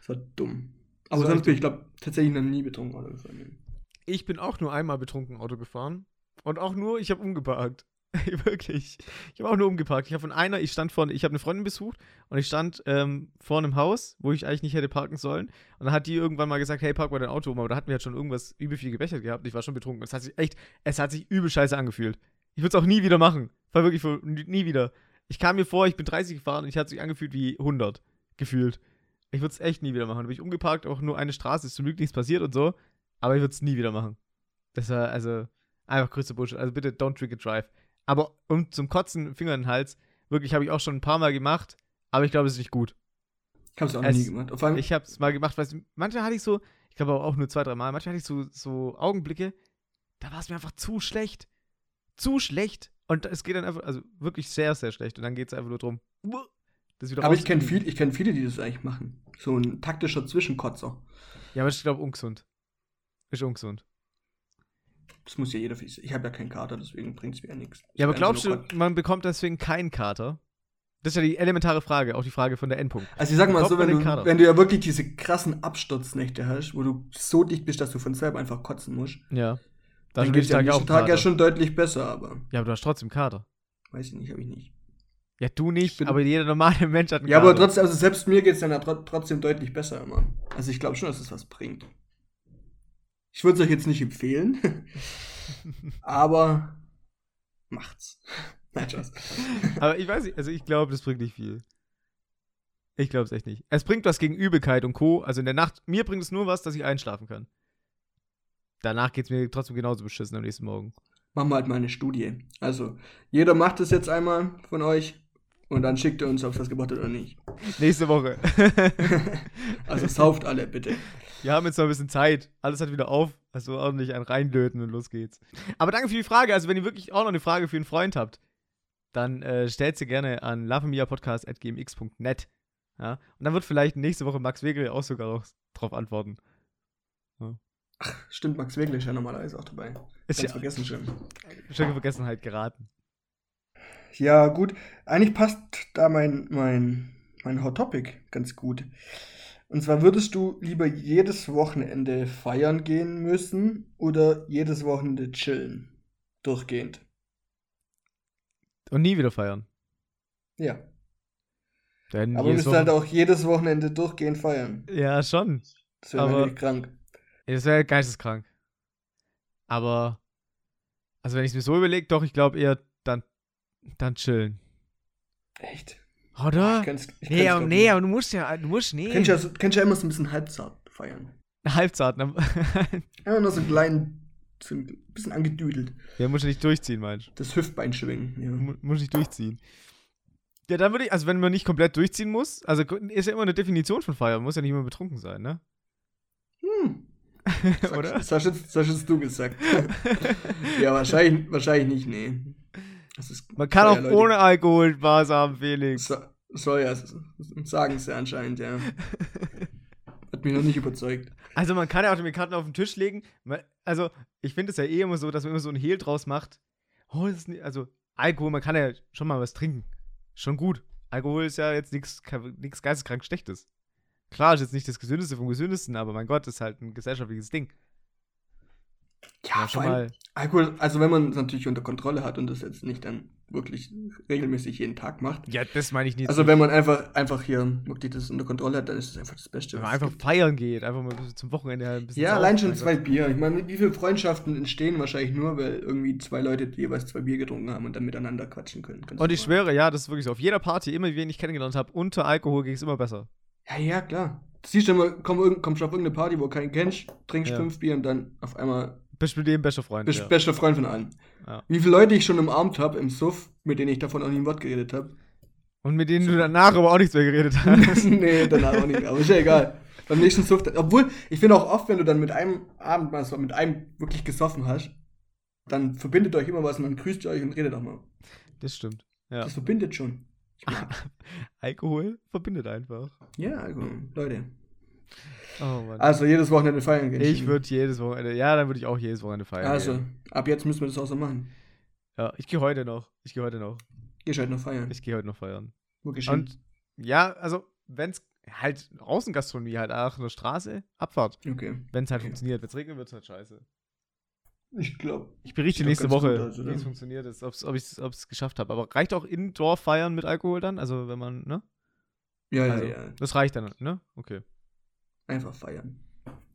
Es war dumm. Aber sonst bin ich glaube tatsächlich noch nie betrunken Auto gefahren. Ich bin auch nur einmal betrunken Auto gefahren. Und auch nur, ich habe umgeparkt. Wirklich. Ich habe auch nur umgeparkt. Ich habe von einer, ich stand vor, ich habe eine Freundin besucht und ich stand ähm, vor einem Haus, wo ich eigentlich nicht hätte parken sollen. Und dann hat die irgendwann mal gesagt, hey, park mal dein Auto um. Aber da hatten wir halt schon irgendwas übel viel gebechert gehabt. Ich war schon betrunken. Es hat sich echt, es hat sich übel scheiße angefühlt. Ich würde es auch nie wieder machen. War wirklich nie wieder. Ich kam mir vor, ich bin 30 gefahren und ich hatte sich angefühlt wie 100 gefühlt. Ich würde es echt nie wieder machen. Da bin ich umgeparkt, auch nur eine Straße, ist zum Glück nichts passiert und so. Aber ich würde es nie wieder machen. Das war also einfach größter Bullshit. Also bitte don't drink and drive. Aber um zum Kotzen Finger in den Hals, wirklich habe ich auch schon ein paar Mal gemacht, aber ich glaube, es ist nicht gut. Ich habe es auch noch nie gemacht. Allem, Ich habe es mal gemacht, weil manchmal hatte ich so, ich glaube aber auch nur zwei, drei Mal, manchmal hatte ich so, so Augenblicke, da war es mir einfach zu schlecht. Zu schlecht. Und es geht dann einfach, also wirklich sehr, sehr schlecht. Und dann geht es einfach nur drum. Aber ich kenne viel, ich kenn viele, die das eigentlich machen. So ein taktischer Zwischenkotzer. Ja, aber ich glaube, ungesund. Ist ungesund. Das muss ja jeder für sich. Ich habe ja keinen Kater, deswegen bringt es mir ja nichts. Ja, aber glaubst du, man bekommt deswegen keinen Kater? Das ist ja die elementare Frage, auch die Frage von der Endpunkt. Also ich sag mal so, wenn du, wenn du ja wirklich diese krassen Absturznächte hast, wo du so dicht bist, dass du von selber einfach kotzen musst, Ja. dann geht es ja am nächsten Tag ja schon deutlich besser, aber Ja, aber du hast trotzdem Kater. weiß ich nicht, habe ich nicht. Ja, du nicht, aber jeder normale Mensch hat einen Ja, Kater. aber trotzdem, also selbst mir geht es dann ja tro trotzdem deutlich besser immer. Also ich glaube schon, dass es was bringt. Ich würde es euch jetzt nicht empfehlen, aber macht's. Nein, Spaß. Aber ich weiß nicht, also ich glaube, das bringt nicht viel. Ich glaube es echt nicht. Es bringt was gegen Übelkeit und Co. Also in der Nacht, mir bringt es nur was, dass ich einschlafen kann. Danach geht es mir trotzdem genauso beschissen am nächsten Morgen. Machen wir halt mal eine Studie. Also, jeder macht es jetzt einmal von euch. Und dann schickt ihr uns, ob es das gebracht hat oder nicht. Nächste Woche. Also sauft alle, bitte. Wir haben jetzt noch ein bisschen Zeit. Alles hat wieder auf. Also ordentlich ein reinlöten und los geht's. Aber danke für die Frage. Also, wenn ihr wirklich auch noch eine Frage für einen Freund habt, dann äh, stellt sie gerne an lavamiapodcast.gmx.net. Ja? Und dann wird vielleicht nächste Woche Max Wegel auch sogar noch drauf antworten. Stimmt, Max Wegel ist ja normalerweise auch dabei. Ist Ganz ja vergessen schon. schon in Vergessenheit geraten. Ja, gut. Eigentlich passt da mein, mein, mein Hot Topic ganz gut. Und zwar würdest du lieber jedes Wochenende feiern gehen müssen oder jedes Wochenende chillen? Durchgehend. Und nie wieder feiern. Ja. Denn Aber müsst halt Wochen- auch jedes Wochenende durchgehend feiern. Ja, schon. Das wäre krank. Das wäre geisteskrank. Aber, also wenn ich es mir so überlege, doch, ich glaube eher dann, dann chillen. Echt? Oder? Ich kann's, ich nee, aber, nee, aber du musst ja, du musst, nee. Kennst ja, kennst ja immer so ein bisschen halbzart feiern. Halbzart, ne? Einfach nur so einen kleinen, so ein bisschen angedüdelt. ja, musst du nicht durchziehen, meinst Das Hüftbein schwingen. du? Ja. Mu- Muss nicht durchziehen. Ja, dann würde ich, also wenn man nicht komplett durchziehen muss, also ist ja immer eine Definition von Feiern, muss ja nicht immer betrunken sein, ne? Hm. Oder? Das hast, jetzt, das hast jetzt du gesagt. ja, wahrscheinlich, wahrscheinlich nicht, nee. Man kann auch Leute- ohne Alkohol Spaß haben, Felix. So, soll ja, sagen sie anscheinend, ja. Hat mich noch nicht überzeugt. Also man kann ja auch die Karten auf den Tisch legen. Man- Also ich finde es ja eh immer so, dass man immer so ein Hehl draus macht. Oh, das ist nicht, also Alkohol, man kann ja schon mal was trinken. Schon gut. Alkohol ist ja jetzt nichts nichts geisteskrank Schlechtes. Klar, ist jetzt nicht das Gesündeste vom Gesündesten, aber mein Gott, ist halt ein gesellschaftliches Ding. Ja, schon vor allem mal. Alkohol, also wenn man es natürlich unter Kontrolle hat und das jetzt nicht dann wirklich regelmäßig jeden Tag macht. Ja, das meine ich nicht. Also wenn man einfach, einfach hier wirklich das unter Kontrolle hat, dann ist es einfach das Beste. wenn man einfach gibt. feiern geht, einfach mal zum Wochenende ein bisschen. Ja, allein schon zwei. Bier. Ich meine, wie viele Freundschaften entstehen wahrscheinlich nur, weil irgendwie zwei Leute jeweils zwei Bier getrunken haben und dann miteinander quatschen können. Ganz Und ich normal. schwöre, ja, das ist wirklich so. Auf jeder Party, immer wen ich kennengelernt habe, unter Alkohol ging es immer besser. Ja, ja, klar. Du siehst du immer, komm, kommst du auf irgendeine Party, wo du keinen kennst, trinkst Ja. fünf Bier und dann auf einmal Bist mit dem bester Freund. bist ja. bester Freund von allen. Ja. Wie viele Leute ich schon umarmt habe im Suff, mit denen ich davon auch nie ein Wort geredet habe. Und mit denen du danach aber auch nichts mehr geredet hast. nee, danach auch nicht mehr. Aber ist ja egal. Beim nächsten Suff, obwohl, ich finde auch oft, wenn du dann mit einem Abend mal so mit einem wirklich gesoffen hast, dann verbindet euch immer was und dann grüßt ihr euch und redet auch mal. Das stimmt. Ja. Das verbindet schon. Alkohol verbindet einfach. ja, also, Leute. Oh. Also jedes Wochenende feiern gehen. ich würde jedes Wochenende, ja, dann würde ich auch jedes Wochenende feiern. Also, gehen. ab jetzt müssen wir das auch so machen. Ja, ich gehe heute noch. Ich gehe heute noch. Gehst halt noch feiern. Ich gehe heute noch feiern. Wo hin? Und ja, also, wenn es halt Außengastronomie halt auch eine Straße, Abfahrt. Okay. Wenn es halt Okay. funktioniert. Wenn es regnet, wird es halt scheiße. Ich glaube. Ich berichte doch nächste Woche, oder? wie es funktioniert ist, ob's, ob ich es geschafft habe. Aber reicht auch Indoor feiern mit Alkohol dann? Also, wenn man, ne? Ja, ja, Also, ja. Das reicht dann, ne? Okay. Einfach feiern.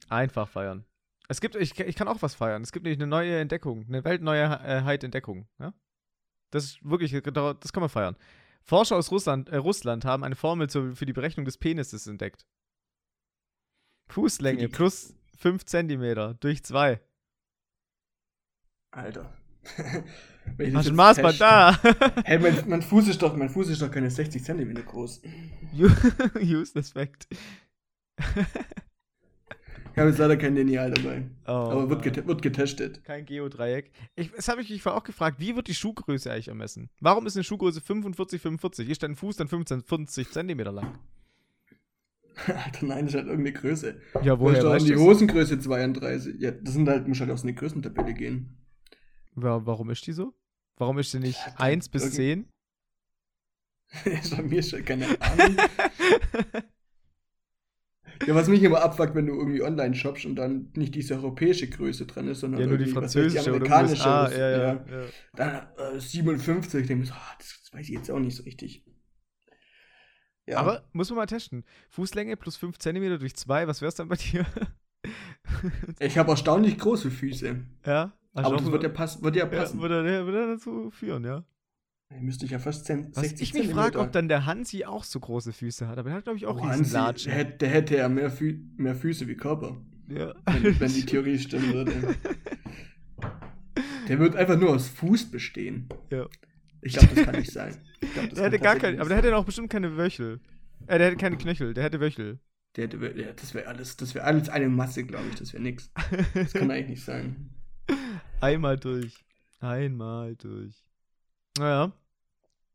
Einfach feiern. Es gibt, ich, ich kann auch was feiern. Es gibt nämlich eine neue Entdeckung, eine Weltneuheit-Entdeckung. Ja? Das ist wirklich, das kann man feiern. Forscher aus Russland, äh, Russland haben eine Formel zur, für die Berechnung des Penises entdeckt. Fußlänge plus 5 Zentimeter durch 2. Alter. Wenn das Hast du ein Maßband da? Hey, mein, mein Fuß ist doch, mein Fuß ist doch keine 60 Zentimeter groß. Useless Fact. Ich habe jetzt leider kein Lineal dabei. Oh, aber wird, get wird getestet. Kein Geodreieck. Ich, das habe ich mich vorher auch gefragt, wie wird die Schuhgröße eigentlich ermessen? Warum ist eine Schuhgröße 45, 45? Ist dein Fuß dann 15, 50 Zentimeter lang? Alter, nein, das ist halt irgendeine Größe. Ja, woher weißt die du Hosengröße 32? Ja, das sind halt, muss halt aus einer Größentabelle gehen. Wa- Warum ist die so? Warum ist sie nicht Ja, 1 bis irgend- 10? das ist bei mir schon keine Ahnung. Ja, was mich immer abfuckt, wenn du irgendwie online shoppst und dann nicht diese europäische Größe dran ist, sondern ja, nur die französische oder amerikanische. Oder so. Ja, ja, ja. Dann äh, 57, ich denke mir so, ah, das, das weiß ich jetzt auch nicht so richtig. Ja, Aber muss man mal testen. Fußlänge plus 5 Zentimeter durch 2, was wär's dann bei dir? ich habe erstaunlich große Füße. ja? Hast Aber das wird ja, pass wird ja ja, passen. würde, er- würde er dazu führen, ja. Müsste ich ja fast 10, Was 60 ich mich frage, ob dann der Hansi auch so große Füße hat, aber der hat, glaube ich, auch Oh, Hansi, der, hätte- der hätte ja mehr, Fü mehr Füße wie Körper, Ja. wenn, wenn die Theorie stimmen würde. Der wird einfach nur aus Fuß bestehen. Ja. Ich glaube, das kann nicht sein. Glaub, Der hätte gar nicht aber der hätte auch bestimmt keine Wöchel. Äh, der hätte keine Knöchel, der hätte Wöchel. Der hätte, ja, das wäre alles, das wäre alles eine Masse, glaube ich. Das wäre nix. Das kann eigentlich nicht sein. Einmal durch. Einmal durch. Naja.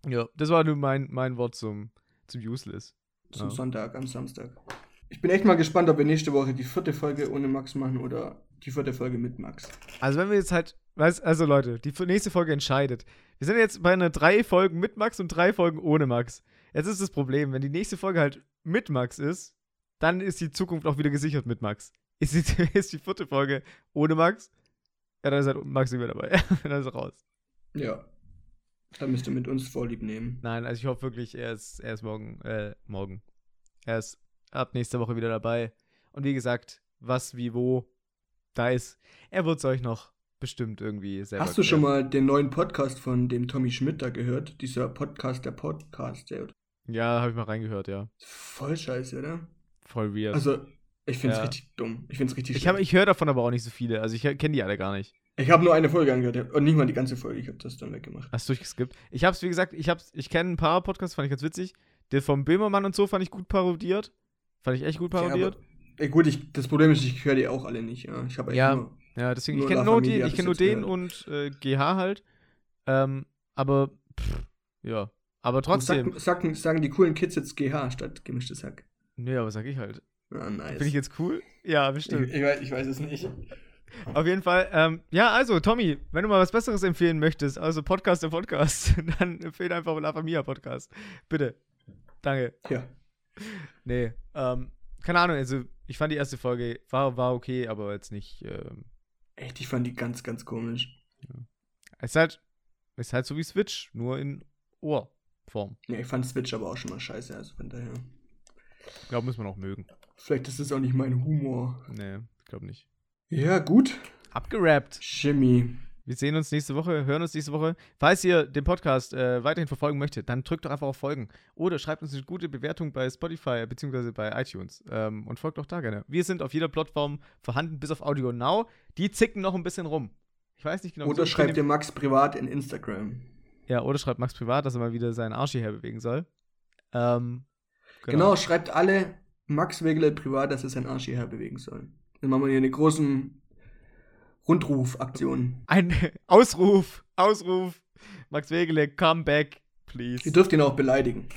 Ja, das war nur mein, mein Wort zum, zum Useless. Zum Ja. Sonntag, am Samstag. Ich bin echt mal gespannt, ob wir nächste Woche die vierte Folge ohne Max machen oder die vierte Folge mit Max. Also wenn wir jetzt halt, also Leute, die nächste Folge entscheidet. Wir sind jetzt bei einer drei Folgen mit Max und drei Folgen ohne Max. Jetzt ist das Problem, wenn die nächste Folge halt mit Max ist, dann ist die Zukunft auch wieder gesichert mit Max. Ist die, ist die vierte Folge ohne Max, ja, dann ist halt Max nicht mehr dabei. dann ist er raus. Ja. Da müsst ihr mit uns Vorlieb nehmen. Nein, also ich hoffe wirklich, er ist, er ist morgen, äh, morgen. Er ist ab nächster Woche wieder dabei. Und wie gesagt, was, wie, wo, da ist, er wird es euch noch bestimmt irgendwie selber Hast du schon mal den neuen Podcast von dem Tommy Schmidt da gehört? Dieser Podcast, der Podcast, der Ja, habe ich mal reingehört, ja. voll scheiße, oder? Voll weird. Also, ich find's Ja. richtig dumm. Ich find's richtig ich hab, ich höre davon aber auch nicht so viele. Also ich kenne die alle gar nicht. Ich habe nur eine Folge angehört und nicht mal die ganze Folge. Ich habe das dann weggemacht. Hast du durchgeskippt? Ich hab's, wie gesagt, ich hab's, ich kenne ein paar Podcasts, fand ich ganz witzig. Der vom Böhmermann und so fand ich gut parodiert. Fand ich echt gut parodiert. Ja, aber, ey, gut, ich, das Problem ist, ich höre die auch alle nicht. Ja, ich habe Ja, nur, Ja, deswegen, ich Nur kenne La nur, die, ich kenn nur ich den und äh, GH halt. Ähm, aber, pff, ja. Aber trotzdem. Sag, sagen, sagen die coolen Kids jetzt GH statt gemischtes Hack. Nee, aber sag ich halt. Ja, nice. Bin ich jetzt cool? Ja, ich, bestimmt. ich, weiß, ich weiß es nicht. Auf jeden Fall. Ähm, ja, also, Tommy, wenn du mal was Besseres empfehlen möchtest, also Podcast der Podcast, dann empfehle einfach La Familia Podcast. Bitte. Danke. Ja. Nee, ähm, keine Ahnung, also ich fand die erste Folge, war, war okay, aber jetzt nicht, ähm, Echt, ich fand die ganz, ganz komisch. es ist halt, es ist halt so wie Switch, nur in Ohrform. Ja, ich fand Switch aber auch schon mal scheiße, also von daher. Ich glaube, muss man auch mögen. Vielleicht ist das auch nicht mein Humor. Nee, ich glaube nicht. Ja, gut. Abgerappt. Jimmy. Wir sehen uns nächste Woche, hören uns nächste Woche. Falls ihr den Podcast äh, weiterhin verfolgen möchtet, dann drückt doch einfach auf Folgen. Oder schreibt uns eine gute Bewertung bei Spotify bzw. bei iTunes. Ähm, und folgt auch da gerne. Wir sind auf jeder Plattform vorhanden, bis auf Audio Now. Die zicken noch ein bisschen rum. Ich weiß nicht genau. Oder schreibt ihr Max privat in Instagram. Ja, oder schreibt Max privat, dass er mal wieder seinen Arsch hierher bewegen soll. Ähm, Genau. schreibt alle Max Wegele privat, dass er seinen Arsch hierher bewegen soll. Dann machen wir hier eine großen Rundrufaktion. Ein Ausruf, Ausruf. Max Wegele, come back, please. Ihr dürft ihn auch beleidigen.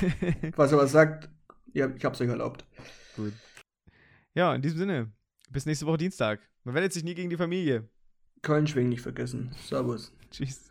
Was er was sagt, ja, ich hab's euch erlaubt. Gut. Ja, in diesem Sinne. Bis nächste Woche Dienstag. Man wendet sich nie gegen die Familie. Köln schwingen nicht vergessen. Servus. Tschüss.